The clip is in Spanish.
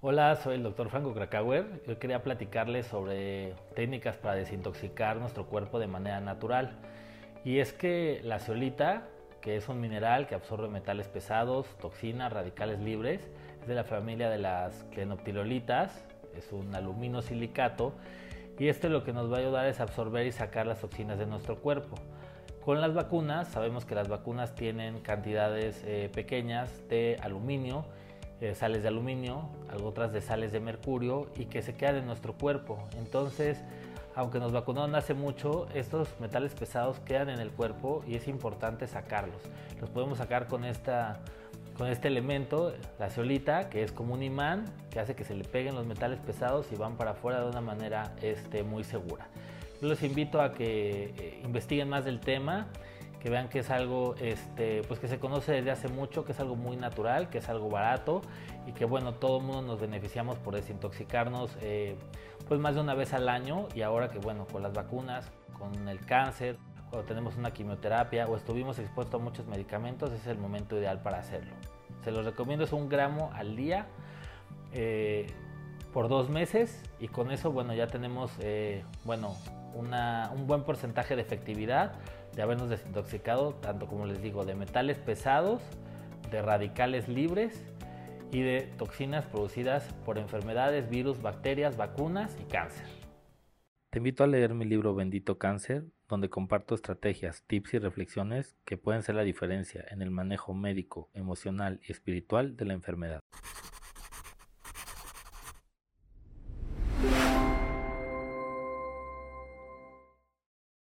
Hola, soy el doctor Franco Krakauer. Yo quería platicarles sobre técnicas para desintoxicar nuestro cuerpo de manera natural. Y es que la zeolita, que es un mineral que absorbe metales pesados, toxinas, radicales libres, es de la familia de las clenoptilolitas, es un aluminosilicato y esto lo que nos va a ayudar es absorber y sacar las toxinas de nuestro cuerpo. Con las vacunas, sabemos que las vacunas tienen cantidades eh, pequeñas de aluminio eh, sales de aluminio, otras de sales de mercurio y que se quedan en nuestro cuerpo. Entonces, aunque nos vacunaron hace mucho, estos metales pesados quedan en el cuerpo y es importante sacarlos. Los podemos sacar con, esta, con este elemento, la ceolita, que es como un imán que hace que se le peguen los metales pesados y van para afuera de una manera este, muy segura. Les invito a que eh, investiguen más del tema que vean que es algo este, pues que se conoce desde hace mucho, que es algo muy natural, que es algo barato y que bueno, todo el mundo nos beneficiamos por desintoxicarnos eh, pues más de una vez al año y ahora que bueno, con las vacunas, con el cáncer, cuando tenemos una quimioterapia o estuvimos expuestos a muchos medicamentos, es el momento ideal para hacerlo. Se los recomiendo, es un gramo al día. Eh, por dos meses y con eso bueno ya tenemos eh, bueno un buen porcentaje de efectividad de habernos desintoxicado, tanto como les digo, de metales pesados, de radicales libres y de toxinas producidas por enfermedades, virus, bacterias, vacunas y cáncer. Te invito a leer mi libro Bendito Cáncer, donde comparto estrategias, tips y reflexiones que pueden ser la diferencia en el manejo médico, emocional y espiritual de la enfermedad.